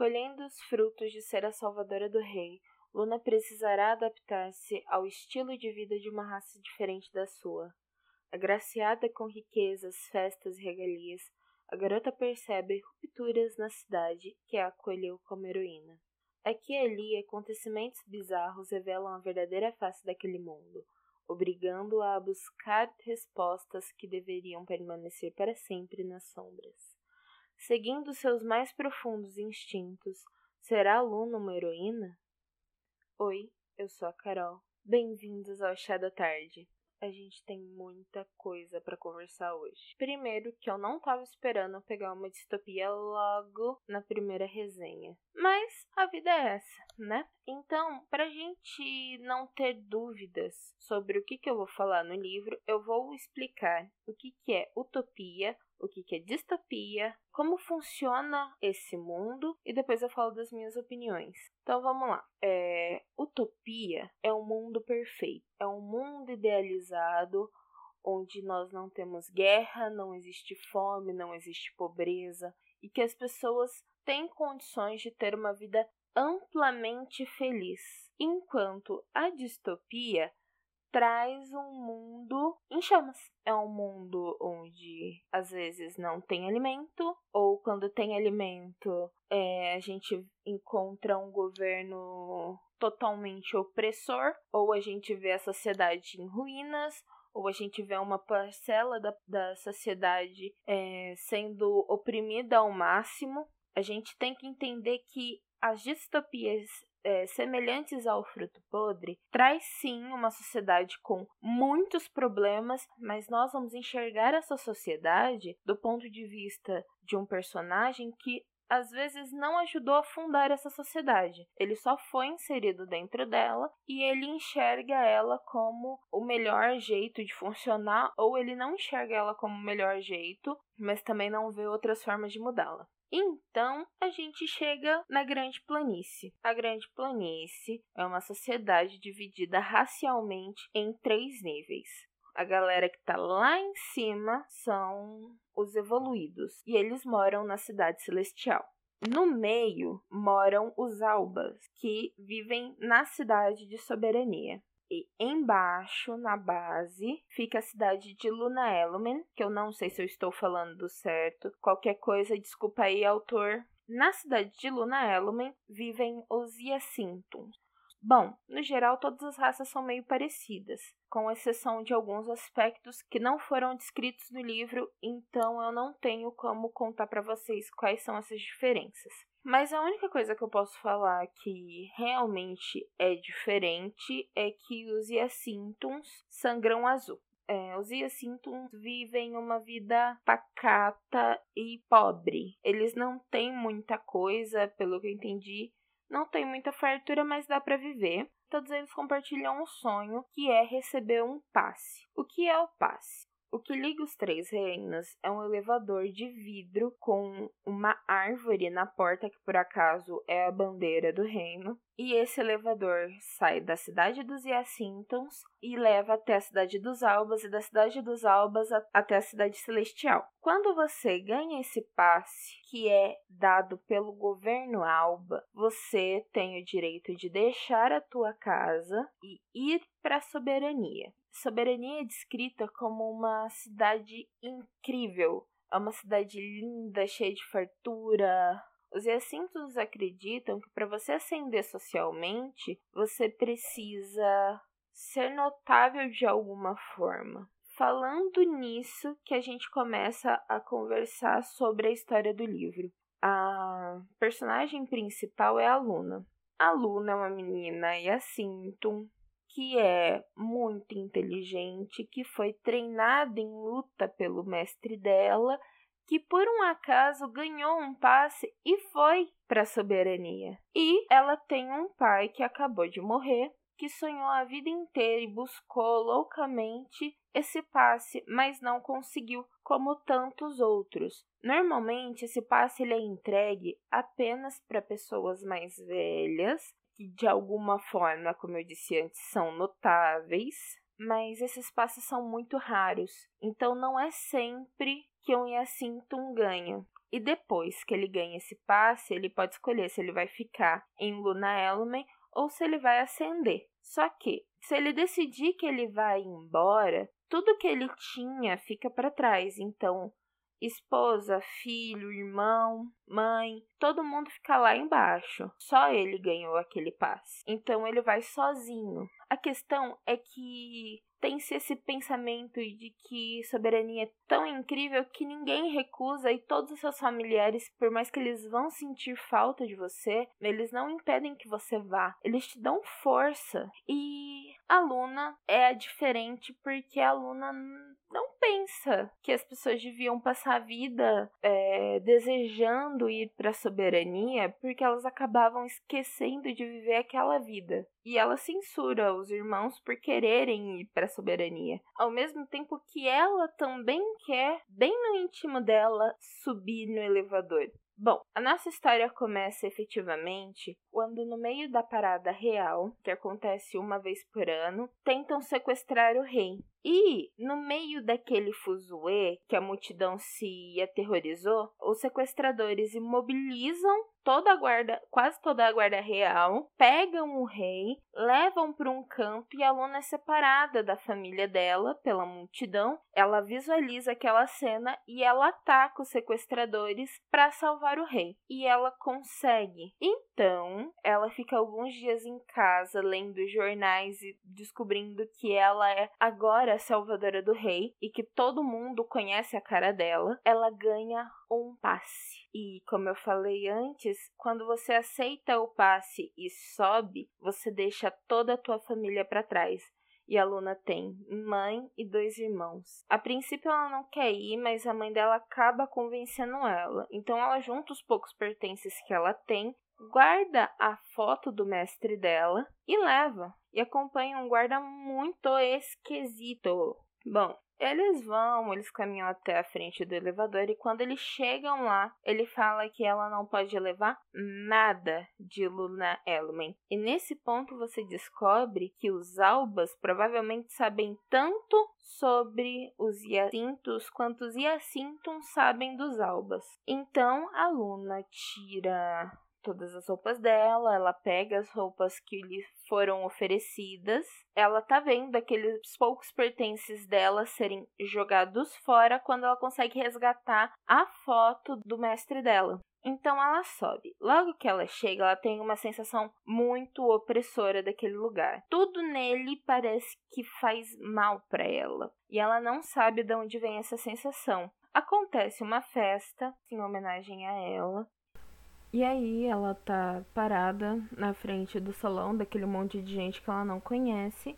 Colhendo os frutos de ser a salvadora do rei, Luna precisará adaptar-se ao estilo de vida de uma raça diferente da sua. Agraciada com riquezas, festas e regalias, a garota percebe rupturas na cidade que a acolheu como heroína. Aqui e ali, acontecimentos bizarros revelam a verdadeira face daquele mundo, obrigando-a a buscar respostas que deveriam permanecer para sempre nas sombras. Seguindo seus mais profundos instintos, será a Luna uma heroína? Oi, eu sou a Carol. Bem-vindos ao Chá da Tarde a gente tem muita coisa para conversar hoje. Primeiro, que eu não estava esperando pegar uma distopia logo na primeira resenha. Mas a vida é essa, né? Então, pra gente não ter dúvidas sobre o que, que eu vou falar no livro, eu vou explicar o que, que é utopia, o que, é distopia, como funciona esse mundo e depois eu falo das minhas opiniões. Então vamos lá. É, utopia é um mundo perfeito, é um mundo idealizado onde nós não temos guerra, não existe fome, não existe pobreza e que as pessoas têm condições de ter uma vida amplamente feliz. Enquanto a distopia traz um mundo em chamas. É um mundo onde às vezes não tem alimento, ou quando tem alimento, é, a gente encontra um governo totalmente opressor, ou a gente vê a sociedade em ruínas, ou a gente vê uma parcela da, da sociedade é, sendo oprimida ao máximo. A gente tem que entender que as distopias é, semelhantes ao fruto podre, traz sim uma sociedade com muitos problemas, mas nós vamos enxergar essa sociedade do ponto de vista de um personagem que às vezes não ajudou a fundar essa sociedade. Ele só foi inserido dentro dela e ele enxerga ela como o melhor jeito de funcionar, ou ele não enxerga ela como o melhor jeito, mas também não vê outras formas de mudá-la. Então, a gente chega na Grande Planície. A Grande Planície é uma sociedade dividida racialmente em três níveis. A galera que tá lá em cima são os evoluídos, e eles moram na Cidade Celestial. No meio moram os albas, que vivem na cidade de soberania. E embaixo, na base, fica a cidade de Luna Elumen, que eu não sei se eu estou falando certo. Qualquer coisa, desculpa aí, autor. Na cidade de Luna Elumen vivem os Yacintum. Bom, no geral, todas as raças são meio parecidas, com exceção de alguns aspectos que não foram descritos no livro, então eu não tenho como contar para vocês quais são essas diferenças. Mas a única coisa que eu posso falar que realmente é diferente é que os Yacintuns sangram azul. É, os Yacintuns vivem uma vida pacata e pobre. Eles não têm muita coisa, pelo que eu entendi, não tem muita fartura, mas dá para viver. Todos eles compartilham um sonho que é receber um passe. O que é o passe? O que liga os três reinos é um elevador de vidro com uma árvore na porta, que por acaso é a bandeira do reino. E esse elevador sai da cidade dos Yacintons e leva até a cidade dos Albas, e da cidade dos Albas até a cidade celestial. Quando você ganha esse passe, que é dado pelo governo Alba, você tem o direito de deixar a tua casa e ir para a soberania. Soberania é descrita como uma cidade incrível. É uma cidade linda, cheia de fartura. Os Yacintos acreditam que para você ascender socialmente, você precisa ser notável de alguma forma. Falando nisso, que a gente começa a conversar sobre a história do livro. A personagem principal é a Luna. A Luna é uma menina Yacintum que é muito inteligente, que foi treinada em luta pelo mestre dela, que por um acaso ganhou um passe e foi para a soberania. E ela tem um pai que acabou de morrer, que sonhou a vida inteira e buscou loucamente esse passe, mas não conseguiu, como tantos outros. Normalmente esse passe ele é entregue apenas para pessoas mais velhas que de alguma forma, como eu disse antes, são notáveis, mas esses passes são muito raros. Então não é sempre que um Yacintum ganha. E depois que ele ganha esse passe, ele pode escolher se ele vai ficar em Luna Element ou se ele vai ascender. Só que, se ele decidir que ele vai embora, tudo que ele tinha fica para trás. Então, esposa, filho, irmão, mãe, todo mundo fica lá embaixo. Só ele ganhou aquele passe. Então ele vai sozinho. A questão é que tem-se esse pensamento de que soberania é tão incrível que ninguém recusa e todos os seus familiares, por mais que eles vão sentir falta de você, eles não impedem que você vá. Eles te dão força. E a Luna é diferente porque a Luna não pensa que as pessoas deviam passar a vida é, desejando ir para a soberania porque elas acabavam esquecendo de viver aquela vida. E ela censura os irmãos por quererem ir para a soberania, ao mesmo tempo que ela também quer, bem no íntimo dela, subir no elevador. Bom, a nossa história começa efetivamente quando, no meio da parada real, que acontece uma vez por ano, tentam sequestrar o rei. E, no meio daquele fuzuê que a multidão se aterrorizou, os sequestradores imobilizam toda a guarda, quase toda a guarda real, pegam o rei, levam para um campo e a Luna é separada da família dela pela multidão. Ela visualiza aquela cena e ela ataca os sequestradores para salvar o rei. E ela consegue. Então, ela fica alguns dias em casa lendo jornais e descobrindo que ela é agora a salvadora do rei e que todo mundo conhece a cara dela. Ela ganha um passe. E como eu falei antes, quando você aceita o passe e sobe, você deixa toda a tua família para trás. E a Luna tem mãe e dois irmãos. A princípio ela não quer ir, mas a mãe dela acaba convencendo ela. Então ela junta os poucos pertences que ela tem, guarda a foto do mestre dela e leva. E acompanha um guarda muito esquisito. Bom, eles vão, eles caminham até a frente do elevador e quando eles chegam lá, ele fala que ela não pode levar nada de Luna Element. E nesse ponto você descobre que os Albas provavelmente sabem tanto sobre os Iacintos quanto os Iacintos sabem dos Albas. Então a Luna tira todas as roupas dela, ela pega as roupas que lhe foram oferecidas. Ela tá vendo aqueles poucos pertences dela serem jogados fora quando ela consegue resgatar a foto do mestre dela. Então ela sobe. Logo que ela chega, ela tem uma sensação muito opressora daquele lugar. Tudo nele parece que faz mal para ela, e ela não sabe de onde vem essa sensação. Acontece uma festa em homenagem a ela, e aí ela tá parada na frente do salão daquele monte de gente que ela não conhece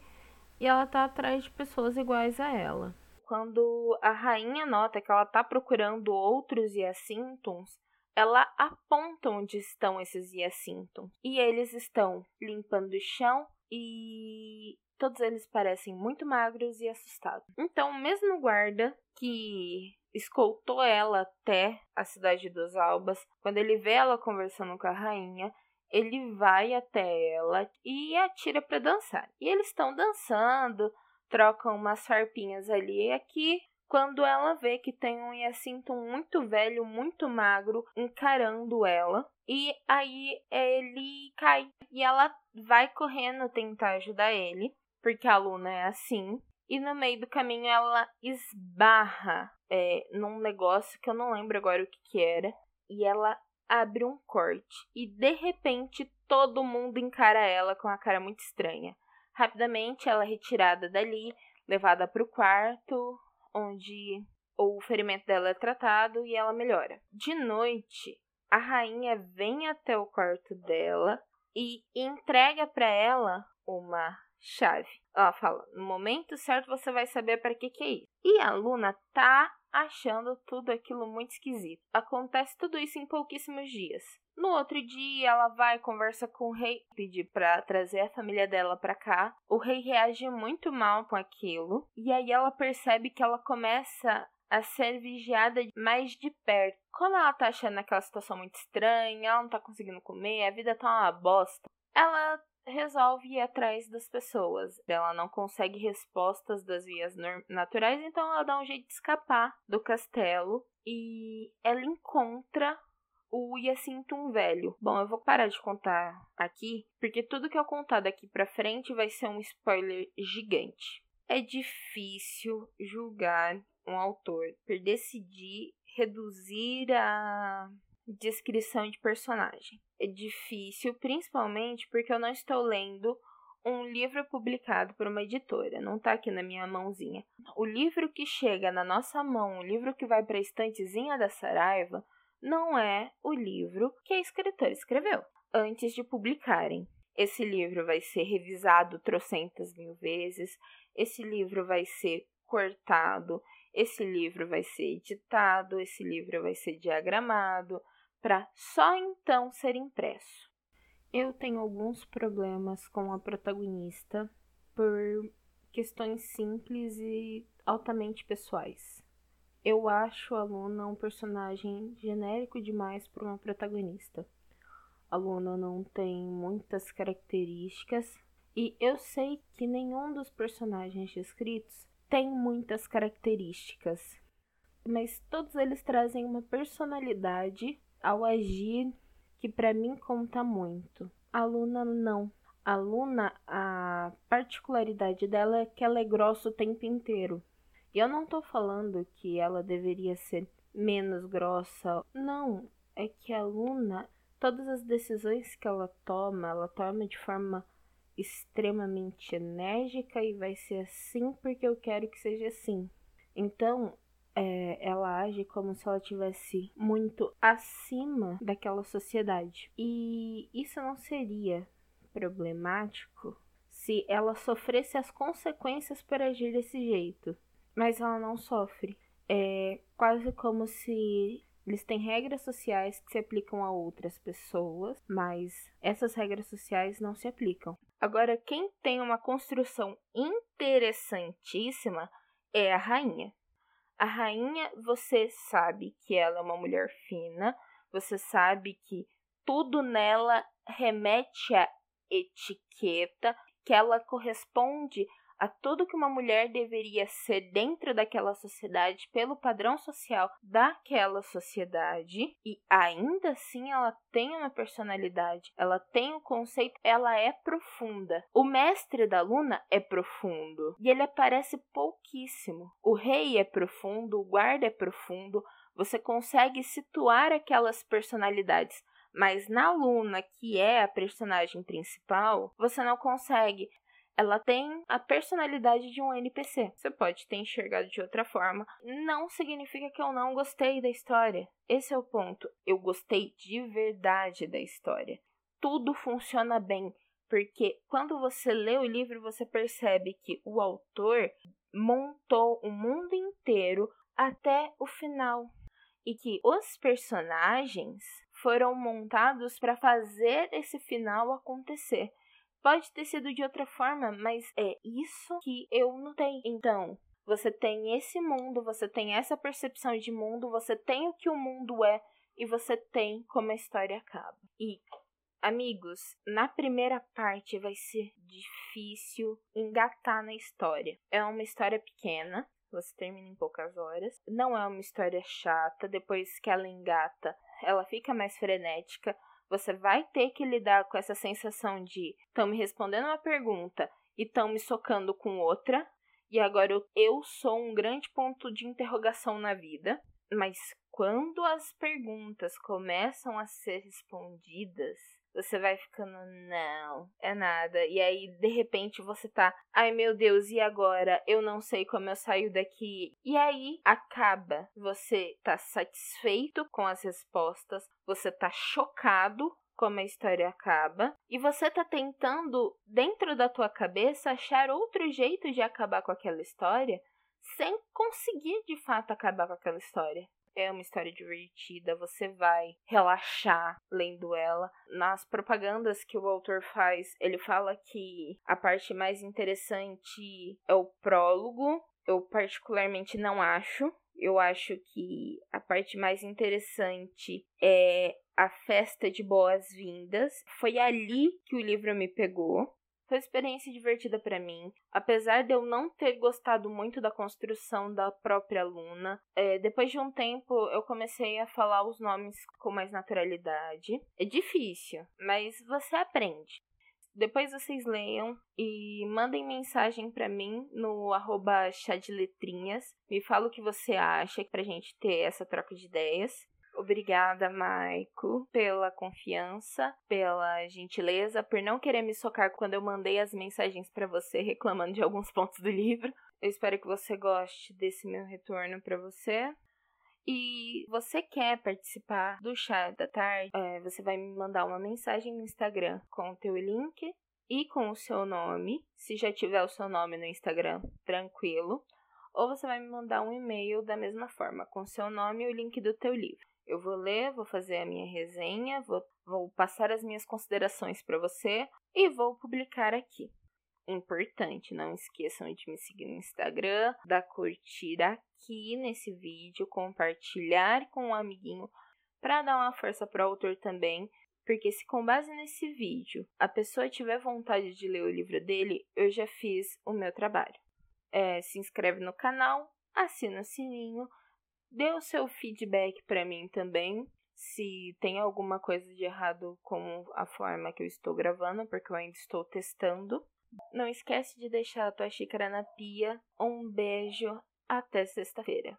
e ela tá atrás de pessoas iguais a ela. Quando a rainha nota que ela tá procurando outros Yacinthons, ela aponta onde estão esses Yacinthons. E eles estão limpando o chão e todos eles parecem muito magros e assustados. Então, o mesmo guarda que escoltou ela até a cidade dos Albas. Quando ele vê ela conversando com a rainha, ele vai até ela e atira para dançar. E eles estão dançando, trocam umas farpinhas ali e aqui. Quando ela vê que tem um Yacinto muito velho, muito magro, encarando ela, e aí ele cai e ela vai correndo tentar ajudar ele, porque a Luna é assim, e no meio do caminho ela esbarra é, num negócio que eu não lembro agora o que, que era. E ela abre um corte. E de repente todo mundo encara ela com a cara muito estranha. Rapidamente ela é retirada dali, levada para o quarto, onde o ferimento dela é tratado e ela melhora. De noite, a rainha vem até o quarto dela e entrega para ela uma chave. Ela fala: no momento certo você vai saber para que, que é isso. E a Luna tá achando tudo aquilo muito esquisito. Acontece tudo isso em pouquíssimos dias. No outro dia, ela vai conversa com o rei, pedir para trazer a família dela para cá. O rei reage muito mal com aquilo, e aí ela percebe que ela começa a ser vigiada mais de perto. Como ela tá achando aquela situação muito estranha, ela não tá conseguindo comer, a vida tá uma bosta ela resolve ir atrás das pessoas. Ela não consegue respostas das vias naturais, então ela dá um jeito de escapar do castelo e ela encontra o Yacintum velho. Bom, eu vou parar de contar aqui, porque tudo que eu contar daqui pra frente vai ser um spoiler gigante. É difícil julgar um autor por decidir reduzir a descrição de personagem. É difícil, principalmente porque eu não estou lendo um livro publicado por uma editora, não está aqui na minha mãozinha. O livro que chega na nossa mão, o livro que vai para a estantezinha da Saraiva, não é o livro que a escritora escreveu antes de publicarem. Esse livro vai ser revisado trocentas mil vezes, esse livro vai ser cortado, esse livro vai ser editado, esse livro vai ser diagramado, para só então ser impresso. Eu tenho alguns problemas com a protagonista por questões simples e altamente pessoais. Eu acho a Luna um personagem genérico demais para uma protagonista. A Luna não tem muitas características e eu sei que nenhum dos personagens descritos tem muitas características, mas todos eles trazem uma personalidade ao agir que para mim conta muito. A Luna não. A Luna, a particularidade dela é que ela é grossa o tempo inteiro. E eu não tô falando que ela deveria ser menos grossa. Não, é que a Luna, todas as decisões que ela toma, ela toma de forma extremamente enérgica e vai ser assim porque eu quero que seja assim. Então, é, ela age como se ela tivesse muito acima daquela sociedade. E isso não seria problemático se ela sofresse as consequências por agir desse jeito. Mas ela não sofre. É quase como se eles têm regras sociais que se aplicam a outras pessoas, mas essas regras sociais não se aplicam. Agora, quem tem uma construção interessantíssima é a rainha. A rainha, você sabe que ela é uma mulher fina, você sabe que tudo nela remete à etiqueta, que ela corresponde a tudo que uma mulher deveria ser dentro daquela sociedade pelo padrão social daquela sociedade e ainda assim ela tem uma personalidade, ela tem um conceito, ela é profunda. O mestre da Luna é profundo e ele aparece pouquíssimo. O rei é profundo, o guarda é profundo, você consegue situar aquelas personalidades mas na Luna, que é a personagem principal, você não consegue ela tem a personalidade de um NPC. Você pode ter enxergado de outra forma. Não significa que eu não gostei da história. Esse é o ponto. Eu gostei de verdade da história. Tudo funciona bem, porque quando você lê o livro, você percebe que o autor montou o mundo inteiro até o final e que os personagens foram montados para fazer esse final acontecer. Pode ter sido de outra forma, mas é isso que eu notei. Então, você tem esse mundo, você tem essa percepção de mundo, você tem o que o mundo é e você tem como a história acaba. E Amigos, na primeira parte vai ser difícil engatar na história. É uma história pequena, você termina em poucas horas. Não é uma história chata, depois que ela engata, ela fica mais frenética você vai ter que lidar com essa sensação de estão me respondendo uma pergunta e estão me socando com outra, e agora eu, eu sou um grande ponto de interrogação na vida. Mas quando as perguntas começam a ser respondidas, você vai ficando, não, é nada. E aí, de repente, você tá, ai meu Deus, e agora? Eu não sei como eu saio daqui. E aí, acaba. Você tá satisfeito com as respostas, você tá chocado como a história acaba, e você tá tentando, dentro da tua cabeça, achar outro jeito de acabar com aquela história, sem conseguir de fato acabar com aquela história é uma história divertida, você vai relaxar lendo ela. Nas propagandas que o autor faz, ele fala que a parte mais interessante é o prólogo. Eu particularmente não acho. Eu acho que a parte mais interessante é a festa de boas-vindas. Foi ali que o livro me pegou. Foi uma experiência divertida para mim. Apesar de eu não ter gostado muito da construção da própria Luna, é, depois de um tempo eu comecei a falar os nomes com mais naturalidade. É difícil, mas você aprende. Depois vocês leiam e mandem mensagem para mim no arroba chá de letrinhas. Me fala o que você acha pra gente ter essa troca de ideias. Obrigada, Maico, pela confiança, pela gentileza, por não querer me socar quando eu mandei as mensagens para você reclamando de alguns pontos do livro. Eu espero que você goste desse meu retorno para você. E você quer participar do chá da tarde? É, você vai me mandar uma mensagem no Instagram com o teu link e com o seu nome. Se já tiver o seu nome no Instagram, tranquilo. Ou você vai me mandar um e-mail da mesma forma, com o seu nome e o link do teu livro. Eu vou ler, vou fazer a minha resenha, vou, vou passar as minhas considerações para você e vou publicar aqui. Importante, não esqueçam de me seguir no Instagram, dar curtir aqui nesse vídeo, compartilhar com um amiguinho para dar uma força para o autor também, porque se com base nesse vídeo a pessoa tiver vontade de ler o livro dele, eu já fiz o meu trabalho. É, se inscreve no canal, assina o sininho Dê o seu feedback para mim também, se tem alguma coisa de errado com a forma que eu estou gravando, porque eu ainda estou testando. Não esquece de deixar a tua xícara na pia. Um beijo, até sexta-feira.